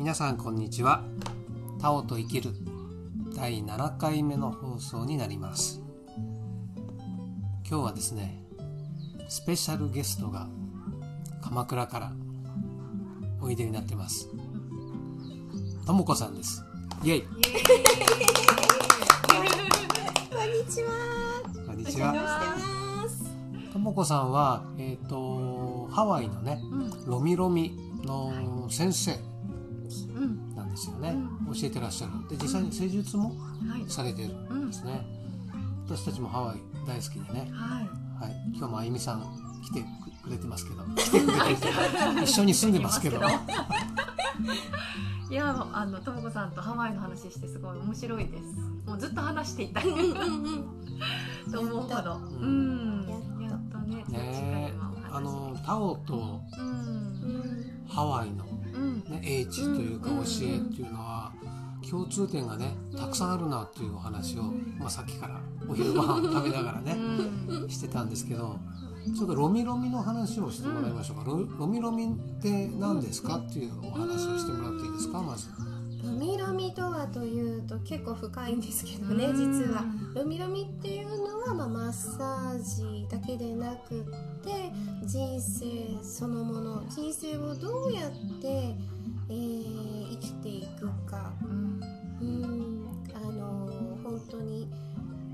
皆さんこんにちは。タオと生きる第7回目の放送になります。今日はですねスペシャルゲストが鎌倉からおいでになってます。ともこさんです。イエイ。こんにちは。こんにちは。ともこさんはえっ、とハワイのねうん。ロミロミの先生。うですよね、う教えてらっしゃるで実際に施術もはい。されてるんですね、私たちもハワイ大好きでね、はい。はい、今日もあゆみさん来てくれてますけど。来てくれてる一緒に住んでますけど。いやあのともこさんとハワイの話してすごい面白いです。もうずっと話していた。と思うほど。うん。やっとねねあのタオとうん。うんハワイの、うんね、英知というか教えっていうのは共通点がねたくさんあるなっていうお話を、まあ、さっきからお昼ご飯を食べながらねうんしてたんですけどちょっとロミロミの話をしてもらいましょうか、ロロミロミって何ですかっていうお話をしてもらっていいですかまず。ロミロミとはというと結構深いんですけどね、実は。ロミロミっていうのは、まあ、マッサージだけでなくって人生そのもの人生をどうやって、えー生きていくか。うん。うん。あの本当に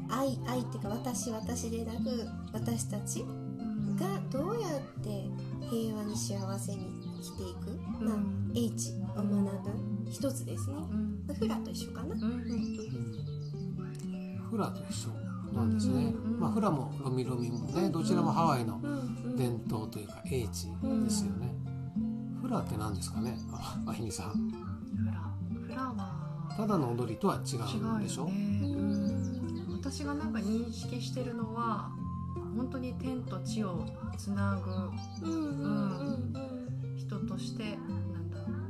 愛愛っていうか私私でなく私たちうん。がどうやって平和に幸せに生きていく、まあうん H を学ぶ一つですね。うん。まあフラと一緒かな、うん。フラと一緒なんですね、うん。まあ、フラもロミロミもねどちらもハワイの伝統というか英知ですよね、フラって何ですかね？ああひみさん。フラフラは。ただの踊りとは違違うんでしょ？ね。うん。私がなんか認識してるのは本当に天と地をつなぐうん人としてなんだろう。つ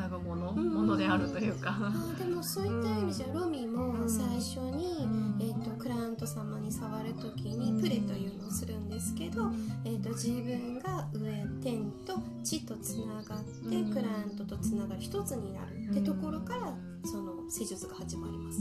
なぐもの、うん。ものであるというか、あでもそういった意味じゃロミも最初に、うん。えー、とクライアント様に触る時にプレというのをするんですけど、えー、と自分が上天と地とつながって、うん。クライアントとつながる一つになる。ってところからその施術が始まります。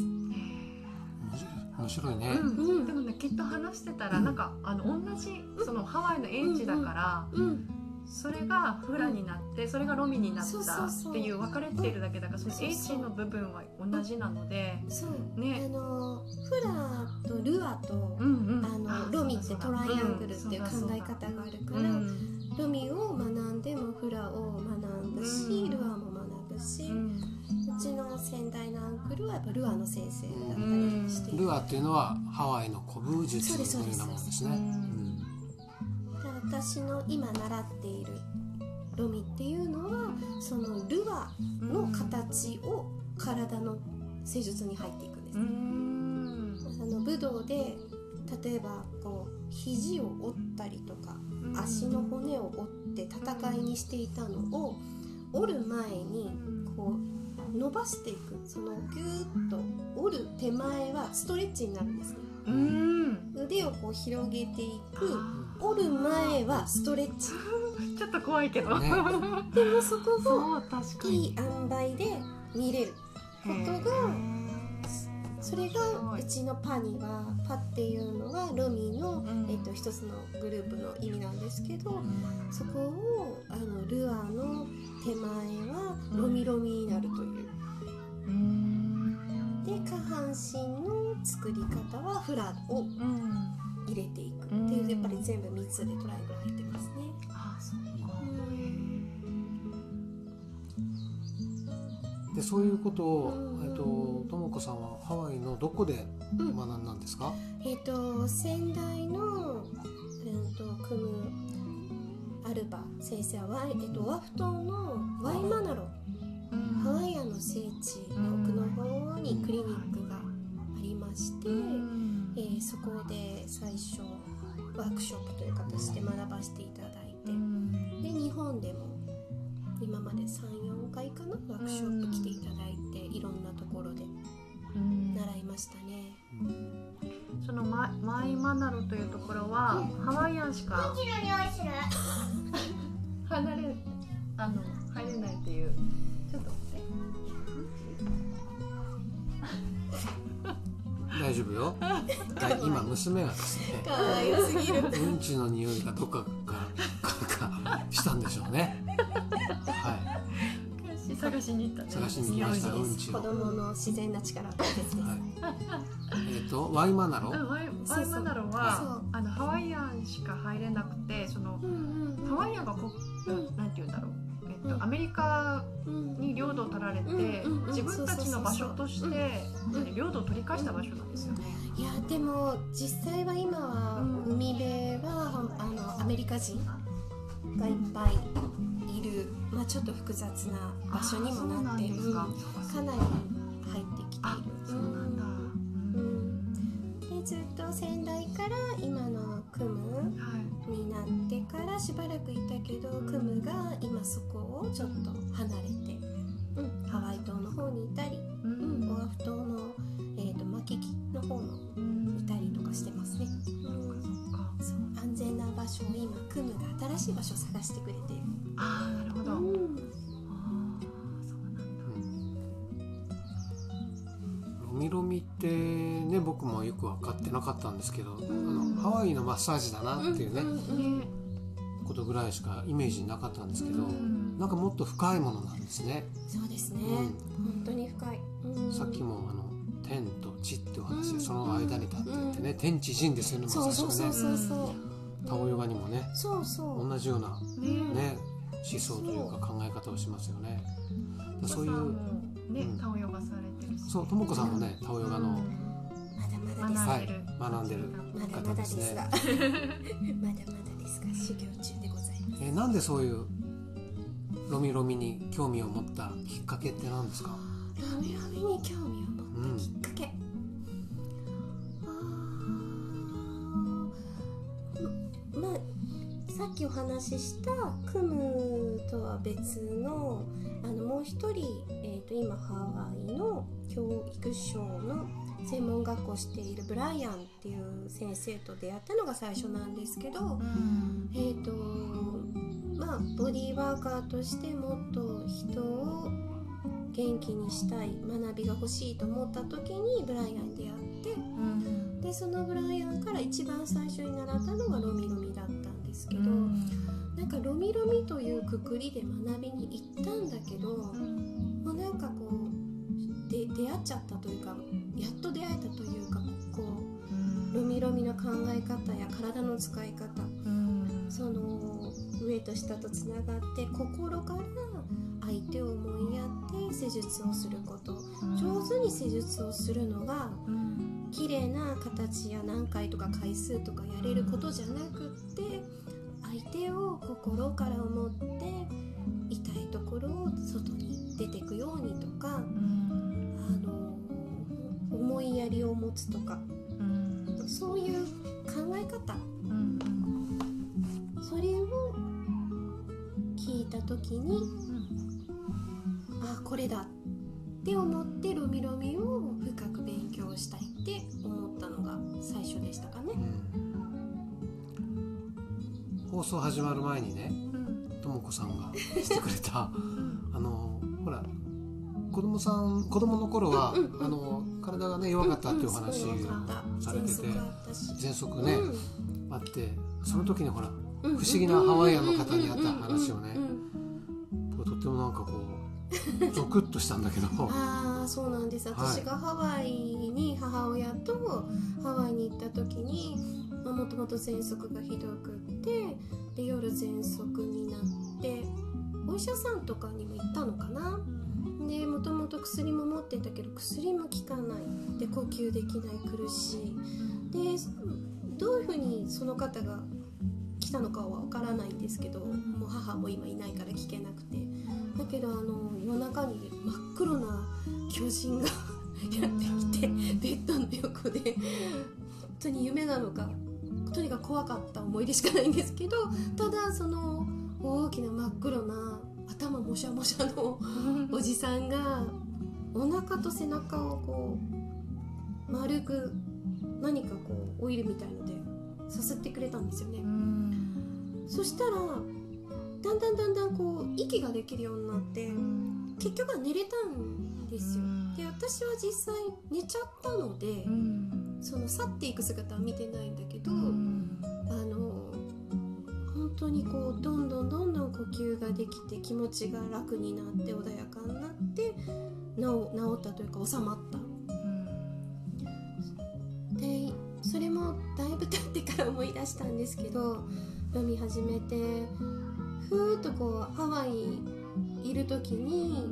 面白いね、うん。うん。でもねきっと話してたらなんかあの同じそのハワイの英知だから、うん、それがフラになってそれがロミになったっていう分かれているだけだからそのそうそう英知の部分は同じなので、そう、ね。あのフラとルアと、うんうん、あのロミってトライアングルっていう考え方があるから、うん。ロミを学んでもフラを学ぶし、うん。ルアも学ぶし、ううんちの先代のアンクルはやっぱルアの先生だったうんりして、ルアっていうのはハワイの古武術そうですのようなものですね。そうですうんで私の今習っているロミっていうのはそのルアの形を体の施術に入っていくんです、うん。あの武道で例えばこう肘を折ったりとか足の骨を折って戦いにしていたのを折る前にこう伸ばしていくそのギューッと折る手前はストレッチになるんですね。うん腕をこう広げていく。あ折る前はストレッチ。ー ちょっと怖いけど、ね。でもそこをそう確かに。いい塩梅で見れる。ことがそれがうちのパにはパっていうのがロミの、うん。えっと一つのグループの意味なんですけどそこをあのルアーの手前はロミロミになる作り方はフラをうん入れていく。ってうんいうやっぱり全部3つでトライアングル入ってますね。あそうか。でそういうことを、うん。えっとともこさんはハワイのどこでうん。学んだんですか、えっ、と先代の、うん、と組むアルバ先生はえっとワフトのワイマナロ。うん。ハワイアンの聖地の奥の方にクリニックがまして、うん。えーそこで最初ワークショップという形で学ばせていただいて、うん。で日本でも今まで34回かなワークショップ来ていただいていろんなところでうん。習いましたね。そのママイマナロというところはハワイアンしか離れあの入れないっていうちょっと大丈夫よ。だ今娘がですねかわいすぎる。うんちの匂いがどっかからかかしたんでしょうね。は探しに行ったね。探しに行きましたうんちを。子供の自然な力。大切です、い、はい、えっ、とワイマナロ。うんワイワイマナロそう。はあのハワイアンしか入れなくてそのうんうんうん。ハワイアンがこうん。なんて言うんだろう、えっとうんアメリカうんに領土を取られて、うんうんうん自分たちの場所として、領土を取り返した場所なんですよね。いやでも実際は今はうん海辺はあのアメリカ人がいっぱいいる、まあ、ちょっと複雑な場所にもなってあーそうなんですか。なり入ってきてあいる。っと仙台から今のクムはい。になってからしばらくいたけどクムが今そこをちょっと離れて、うん、ハワイ島の方にいたり、ううん、オアフ島の、えー、とマキキの方のうんいたりとかしてますね。うんそっか。そう安全な場所を今クムが新しい場所を探してくれている。ああなるほど。ああうんそうなんだ。ロミロミってね僕もよく分かってなかったんですけど、んあのハワイのマッサージだなっていうね、んんね。ことぐらいしかイメージなかったんですけど、うんなんかもっと深いものなんですね、そうですね、うん。本当に深い、うん。さっきもあの天と地ってお話、うん。その間に立っていてね、天地人ですよねまそうそうさしくねそうそう。そうタオヨガにもねそうそう。同じようなね。ね思想というか考え方をしますよね。そう。いうお母さんもねうんタオヨガされてるし。そうともこさんもねタオヨガのまだです、はい学んでる。まだまだですが。まだまだですが修行中でございます。えなんでそういうロミロミに興味を持ったきっかけって何ですか？ラミラミに興味を持ったきっかけ、あーまあさっきお話ししたクムとは別のあのもう一人、えー、と今ハワイの教育省の専門学校をしているブライアンっていう先生と出会ったのが最初なんですけど、うん。えーとまあ、ボディーワーカーとしてもっと人を元気にしたい学びが欲しいと思った時にブライアンに出会ってうん。でそのブライアンから一番最初に習ったのがロミロミだったんですけど、なんかロミロミというくくりで学びに行ったんだけどもうなんかこうで出会っちゃったというかやっと出会えたというかこうロミロミの考え方や体の使い方うん。その上と下とつながって心から相手を思いやって施術をすること上手に施術をするのがうん。綺麗な形や何回とか回数とかやれることじゃなくって相手を心から思って痛いところを外に出てくようにとかうん。あの思いやりを持つとかうん。そういう考え方うん。それを聞いた時にあこれだって思ってロミロミを深く勉強したいって思ったのが最初でしたかね。放送始まる前にねうん。ともこさんがしてくれた 子供さん子供の頃は、うんうんあの体がね弱かったっていうお話うん。うんそうよかったされてて喘息ね、あってその時にほらうん。不思議なハワイアンの方に会った話をねうん。うんとってもなんかこうゾクッとしたんだけど。ああそうなんです。はい。私がハワイに母親とハワイに行った時にもともと喘息がひどくってで夜喘息になってお医者さんとかにも行ったのかなでもともと薬も持っていたけど薬も効かない。で呼吸できない苦しい。でどういうふうにその方が来たのかは分からないんですけどもう母も今いないから聞けなくて。だけどあの夜中に真っ黒な巨人が やってきてベッドの横で本当に夢なのかとにかく怖かった思い出しかないんですけどただその大きな真っ黒な頭もしゃもしゃのおじさんがお腹と背中をこう丸く何かこうオイルみたいのでさすってくれたんですよね。うん。そしたらだんだんだんだんこう息ができるようになってうん。結局は寝れたんですよ。うん。で私は実際寝ちゃったのでうん。その去っていく姿は見てないんだけど、うん。あの本当にこうどんどんどんどん呼吸ができて気持ちが楽になって穏やかになって治治ったというか収まった。でそれもだいぶ経ってから思い出したんですけど飲み始めてふーっとこうハワイいる時に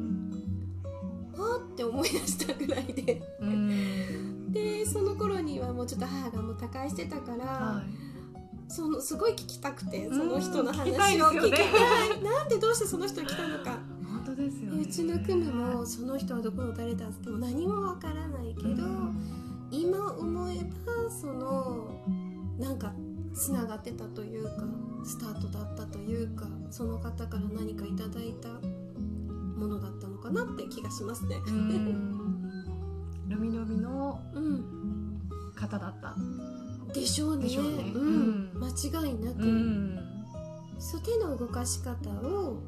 あーって思い出したぐらいで。うん。でその頃にはもうちょっと母がもう他界してたから、はいそのすごい聞きたくてその人の話をうん聞きたいね。なんでどうしてその人が来たのか。本当ですよね。でうちのクムもその人はどこの誰だっても何もわからないけど、今思えばそのなんかつながってたというかスタートだったというかその方から何かいただいたものだったのかなって気がしますね。うん。ルミノミのうん、方だった。うねでしょうね。ううん。ん、間違いなく、うん。そう手の動かし方を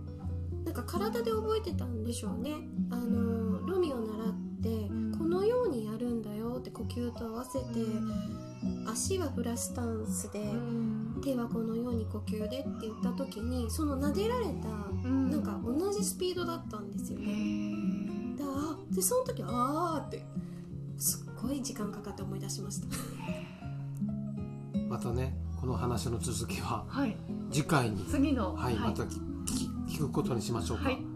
なんか体で覚えてたんでしょうね。あのロミオ習ってこのようにやるんだよって呼吸と合わせて足はフラスタンスでうん。手はこのように呼吸でって言った時にその撫でられたうん。なんか同じスピードだったんですよへねでその時あーってすっごい時間かかって思い出しましたまたねこの話の続きははい。次回に次のはい、また聞くことにしましょうか、はい